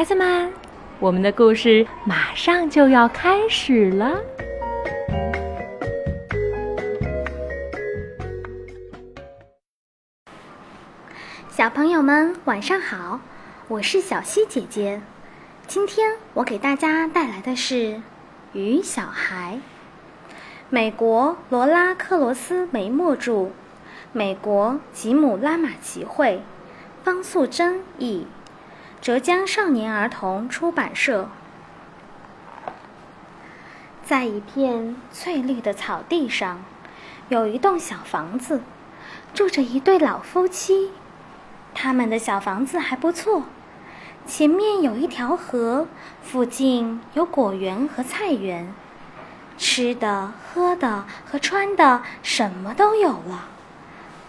孩子们，我们的故事马上就要开始了。小朋友们，晚上好！我是小溪姐姐。今天我给大家带来的是《鱼小孩》，美国罗拉·克罗斯梅默著，美国吉姆·拉马奇绘，方素珍译，浙江少年儿童出版社。在一片翠绿的草地上，有一栋小房子，住着一对老夫妻。他们的小房子还不错，前面有一条河，附近有果园和菜园，吃的、喝的和穿的什么都有了。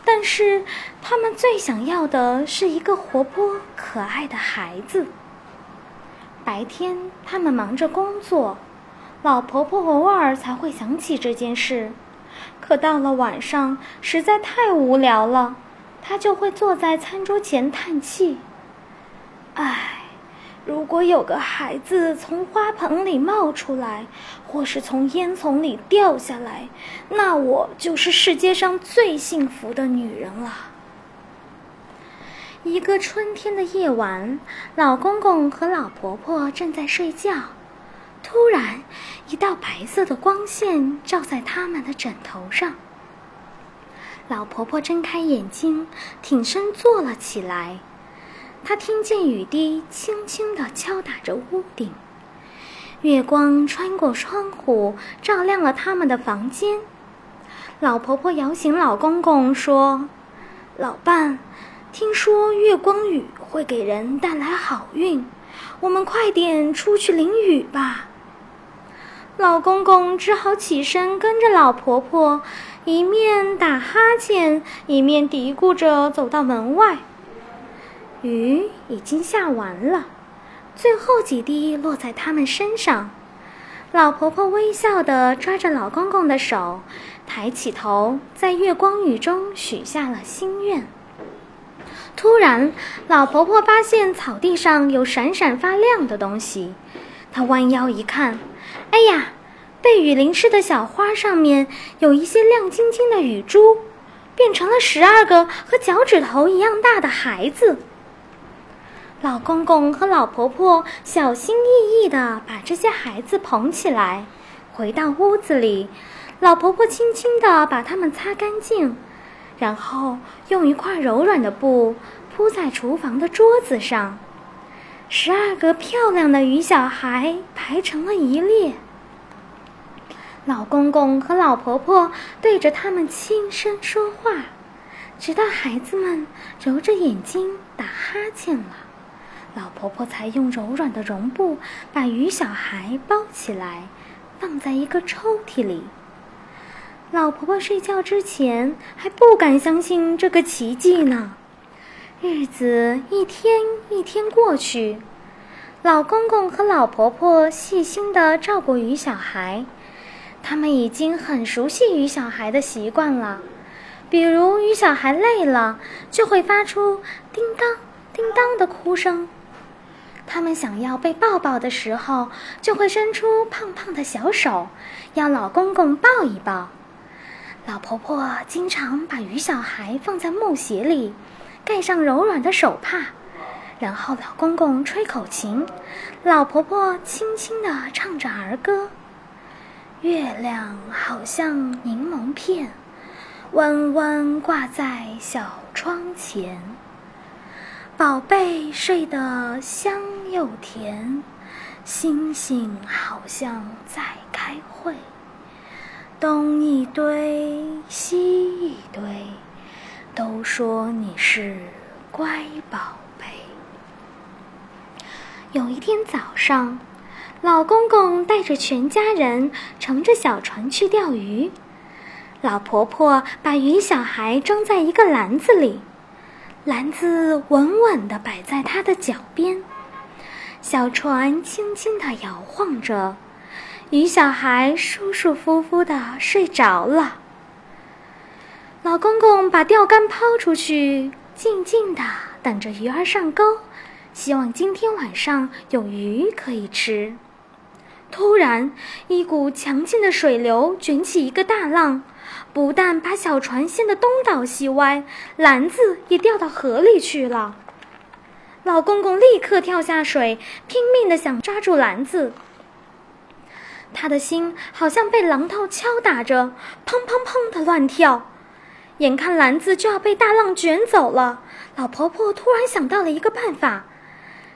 但是他们最想要的是一个活泼可爱的孩子。白天他们忙着工作，老婆婆偶尔才会想起这件事，可到了晚上实在太无聊了。她就会坐在餐桌前叹气：“，如果有个孩子从花盆里冒出来，或是从烟囱里掉下来，那我就是世界上最幸福的女人了。”一个春天的夜晚，老公公和老婆婆正在睡觉，突然，一道白色的光线照在他们的枕头上。老婆婆睁开眼睛，挺身坐了起来。她听见雨滴轻轻地敲打着屋顶，月光穿过窗户，照亮了他们的房间。老婆婆摇醒老公公，说：“老伴，听说月光雨会给人带来好运，我们快点出去淋雨吧。”老公公只好起身跟着老婆婆。一面打哈欠，一面嘀咕着走到门外。雨已经下完了，最后几滴落在他们身上。老婆婆微笑地抓着老公公的手，抬起头，在月光雨中许下了心愿。突然，老婆婆发现草地上有闪闪发亮的东西，她弯腰一看，哎呀！被雨淋湿的小花上面有一些亮晶晶的雨珠，变成了十二个和脚趾头一样大的孩子。老公公和老婆婆小心翼翼地把这些孩子捧起来，回到屋子里。老婆婆轻轻地把它们擦干净，然后用一块柔软的布铺在厨房的桌子上。十二个漂亮的鱼小孩排成了一列。老公公和老婆婆对着他们轻声说话，直到孩子们揉着眼睛打哈欠了，老婆婆才用柔软的绒布把鱼小孩包起来，放在一个抽屉里。老婆婆睡觉之前还不敢相信这个奇迹呢。日子一天一天过去，老公公和老婆婆细心地照顾鱼小孩。他们已经很熟悉鱼小孩的习惯了，比如鱼小孩累了，就会发出叮当叮当的哭声；他们想要被抱抱的时候，就会伸出胖胖的小手，要老公公抱一抱。老婆婆经常把鱼小孩放在木鞋里，盖上柔软的手帕，然后老公公吹口琴，老婆婆轻轻地唱着儿歌。月亮好像柠檬片，弯弯挂在小窗前。宝贝睡得香又甜，星星好像在开会。东一堆西一堆，都说你是乖宝贝。有一天早上。老公公带着全家人乘着小船去钓鱼，老婆婆把鱼小孩装在一个篮子里，篮子稳稳地摆在他的脚边，小船轻轻地摇晃着，鱼小孩舒舒服服地睡着了。老公公把钓竿抛出去，静静地等着鱼儿上钩，希望今天晚上有鱼可以吃。突然，一股强劲的水流卷起一个大浪，不但把小船掀得东倒西歪，篮子也掉到河里去了。老公公立刻跳下水，拼命地想抓住篮子。他的心好像被榔头敲打着，砰砰砰地乱跳。眼看篮子就要被大浪卷走了，老婆婆突然想到了一个办法。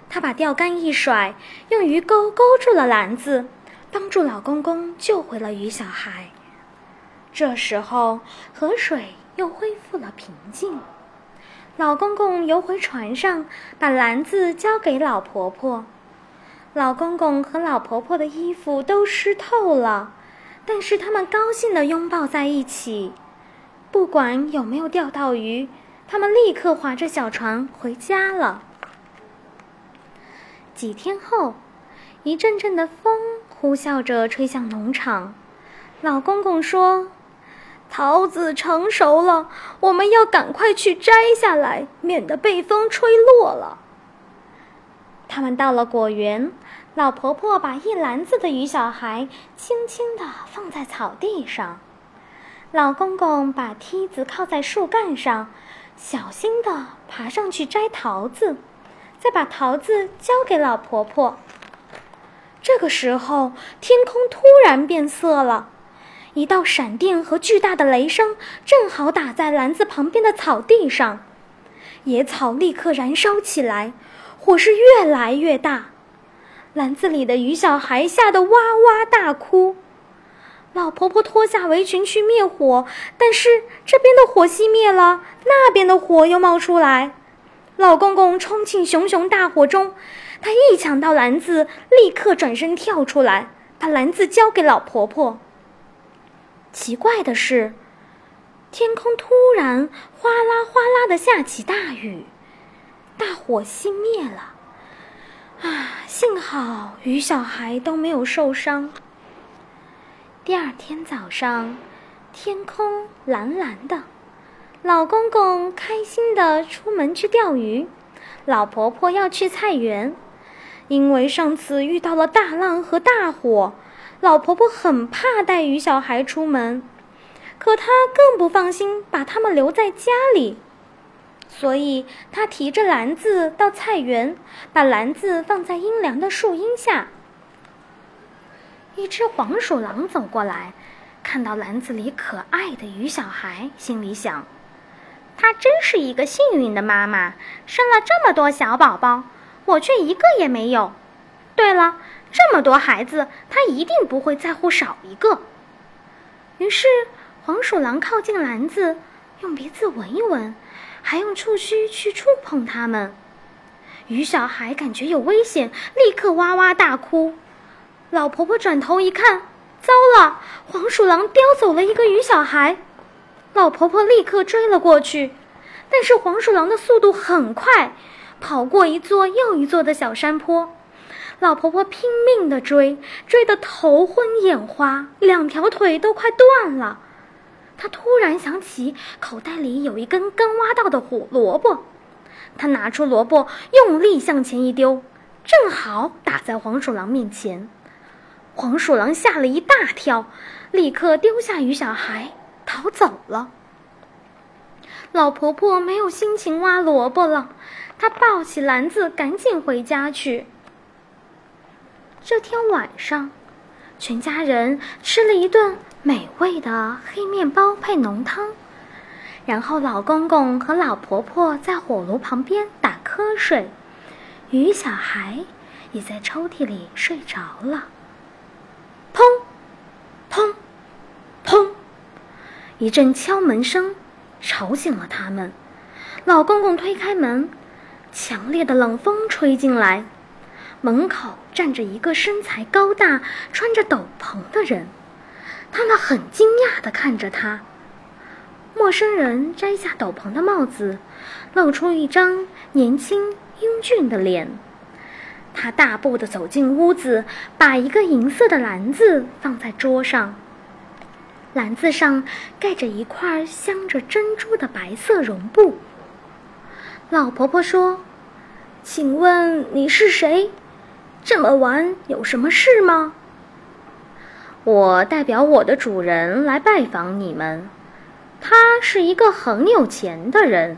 她把钓竿一甩，用鱼钩勾住了篮子，帮助老公公救回了鱼小孩。这时候，河水又恢复了平静。老公公游回船上，把篮子交给老婆婆。老公公和老婆婆的衣服都湿透了，但是他们高兴地拥抱在一起。不管有没有钓到鱼，他们立刻划着小船回家了。几天后，一阵阵的风呼啸着吹向农场。老公公说：“桃子成熟了，我们要赶快去摘下来，免得被风吹落了。”他们到了果园，老婆婆把一篮子的鱼小孩轻轻地放在草地上。老公公把梯子靠在树干上，小心地爬上去摘桃子，再把桃子交给老婆婆。这个时候，天空突然变色了，一道闪电和巨大的雷声正好打在篮子旁边的草地上，野草立刻燃烧起来，火势越来越大，篮子里的鱼小孩吓得哇哇大哭。老婆婆脱下围裙去灭火，但是这边的火熄灭了，那边的火又冒出来。老公公冲进熊熊大火中，他一抢到篮子，立刻转身跳出来，把篮子交给老婆婆。奇怪的是，天空突然哗啦哗啦的下起大雨，大火熄灭了。啊，幸好鱼小孩都没有受伤。第二天早上，天空蓝蓝的，老公公开心地出门去钓鱼，老婆婆要去菜园。因为上次遇到了大浪和大火，老婆婆很怕带鱼小孩出门，可她更不放心把他们留在家里，所以她提着篮子到菜园，把篮子放在阴凉的树荫下。一只黄鼠狼走过来，看到篮子里可爱的鱼小孩，心里想：“她真是一个幸运的妈妈，生了这么多小宝宝，我却一个也没有。对了，这么多孩子，他一定不会在乎少一个。”于是，黄鼠狼靠近篮子，用鼻子闻一闻，还用触须去触碰它们。鱼小孩感觉有危险，立刻哇哇大哭。老婆婆转头一看，糟了！黄鼠狼叼走了一个鱼小孩。老婆婆立刻追了过去，但是黄鼠狼的速度很快，跑过一座又一座的小山坡。老婆婆拼命地追，追得头昏眼花，两条腿都快断了。她突然想起口袋里有一根刚挖到的胡萝卜，她拿出萝卜，用力向前一丢，正好打在黄鼠狼面前。黄鼠狼吓了一大跳，立刻丢下鱼小孩逃走了。老婆婆没有心情挖萝卜了，她抱起篮子赶紧回家去。这天晚上，全家人吃了一顿美味的黑面包配浓汤，然后老公公和老婆婆在火炉旁边打瞌睡，鱼小孩也在抽屉里睡着了。砰，砰，砰！一阵敲门声吵醒了他们。老公公推开门，强烈的冷风吹进来。门口站着一个身材高大、穿着斗篷的人。他们很惊讶地看着他。陌生人摘下斗篷的帽子，露出一张年轻英俊的脸。他大步地走进屋子，把一个银色的篮子放在桌上。篮子上盖着一块镶着珍珠的白色绒布。老婆婆说：“请问你是谁？这么晚有什么事吗？我代表我的主人来拜访你们。他是一个很有钱的人。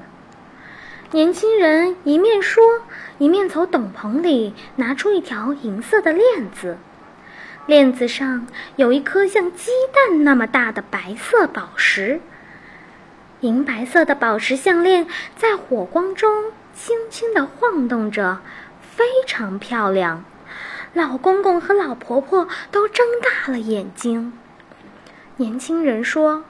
年轻人一面说，一面从斗篷里拿出一条银色的链子，链子上有一颗像鸡蛋那么大的白色宝石。银白色的宝石项链在火光中轻轻地晃动着，非常漂亮。老公公和老婆婆都睁大了眼睛。年轻人说：“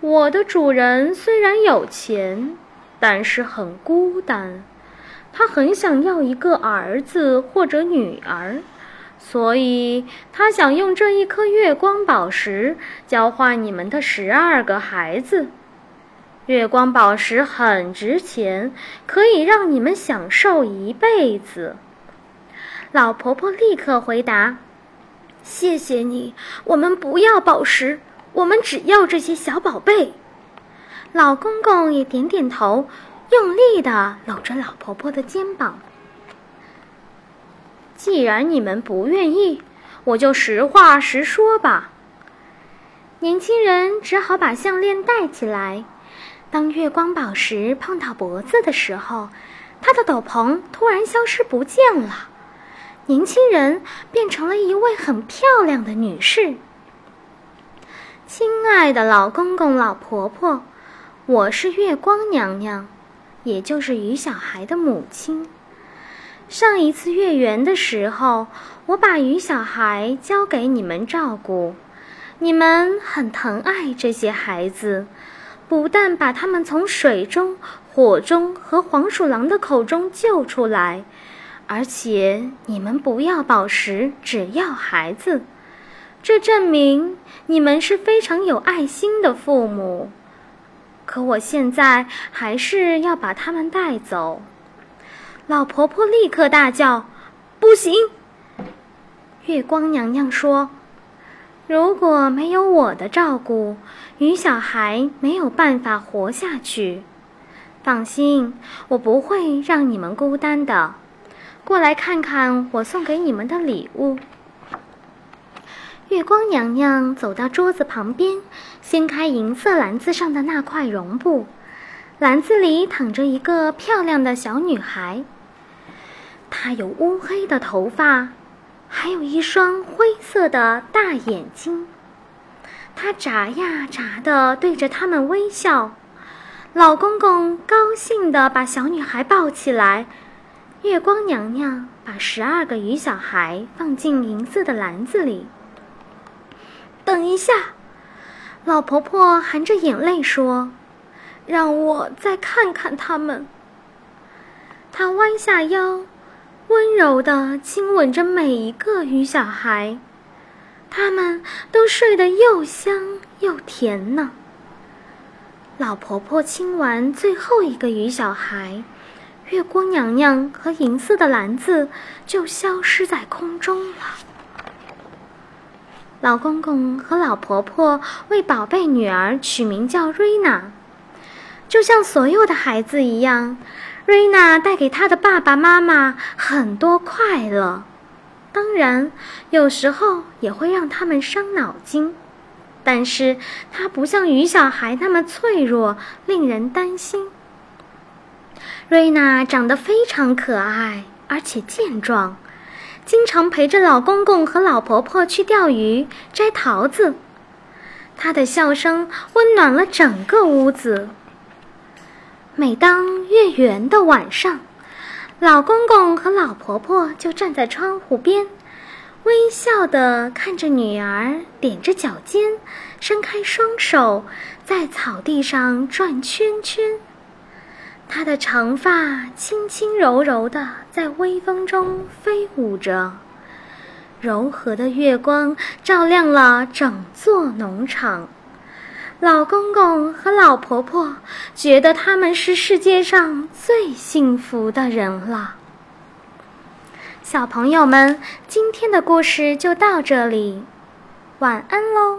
我的主人虽然有钱，但是很孤单。他很想要一个儿子或者女儿，所以他想用这一颗月光宝石交换你们的十二个孩子。月光宝石很值钱，可以让你们享受一辈子。”老婆婆立刻回答：“谢谢你，我们不要宝石，我们只要这些小宝贝。”老公公也点点头，用力的搂着老婆婆的肩膀。既然你们不愿意，我就实话实说吧。年轻人只好把项链戴起来。当月光宝石碰到脖子的时候，他的斗篷突然消失不见了。年轻人变成了一位很漂亮的女士。亲爱的老公公、老婆婆，我是月光娘娘，也就是鱼小孩的母亲。上一次月圆的时候，我把鱼小孩交给你们照顾，你们很疼爱这些孩子，不但把他们从水中、火中和黄鼠狼的口中救出来。而且你们不要宝石，只要孩子，这证明你们是非常有爱心的父母。可我现在还是要把他们带走。老婆婆立刻大叫：“不行！”月光娘娘说：“如果没有我的照顾，鱼小孩没有办法活下去。放心，我不会让你们孤单的。”过来看看我送给你们的礼物。月光娘娘走到桌子旁边，掀开银色篮子上的那块绒布，篮子里躺着一个漂亮的小女孩。她有乌黑的头发，还有一双灰色的大眼睛。她眨呀眨的对着他们微笑。老公公高兴地把小女孩抱起来。月光娘娘把十二个鱼小孩放进银色的篮子里。等一下，老婆婆含着眼泪说：“让我再看看他们。”她弯下腰，温柔地亲吻着每一个鱼小孩，他们都睡得又香又甜呢。老婆婆亲完最后一个鱼小孩。月光娘娘和银色的篮子就消失在空中了。老公公和老婆婆为宝贝女儿取名叫瑞娜，就像所有的孩子一样，瑞娜带给她的爸爸妈妈很多快乐，当然有时候也会让他们伤脑筋，但是她不像鱼小孩那么脆弱，令人担心。瑞娜长得非常可爱，而且健壮，经常陪着老公公和老婆婆去钓鱼、摘桃子。她的笑声温暖了整个屋子。每当月圆的晚上，老公公和老婆婆就站在窗户边，微笑地看着女儿踮着脚尖，伸开双手，在草地上转圈圈。她的长发轻轻柔柔的在微风中飞舞着，柔和的月光照亮了整座农场。老公公和老婆婆觉得他们是世界上最幸福的人了。小朋友们，今天的故事就到这里，晚安喽。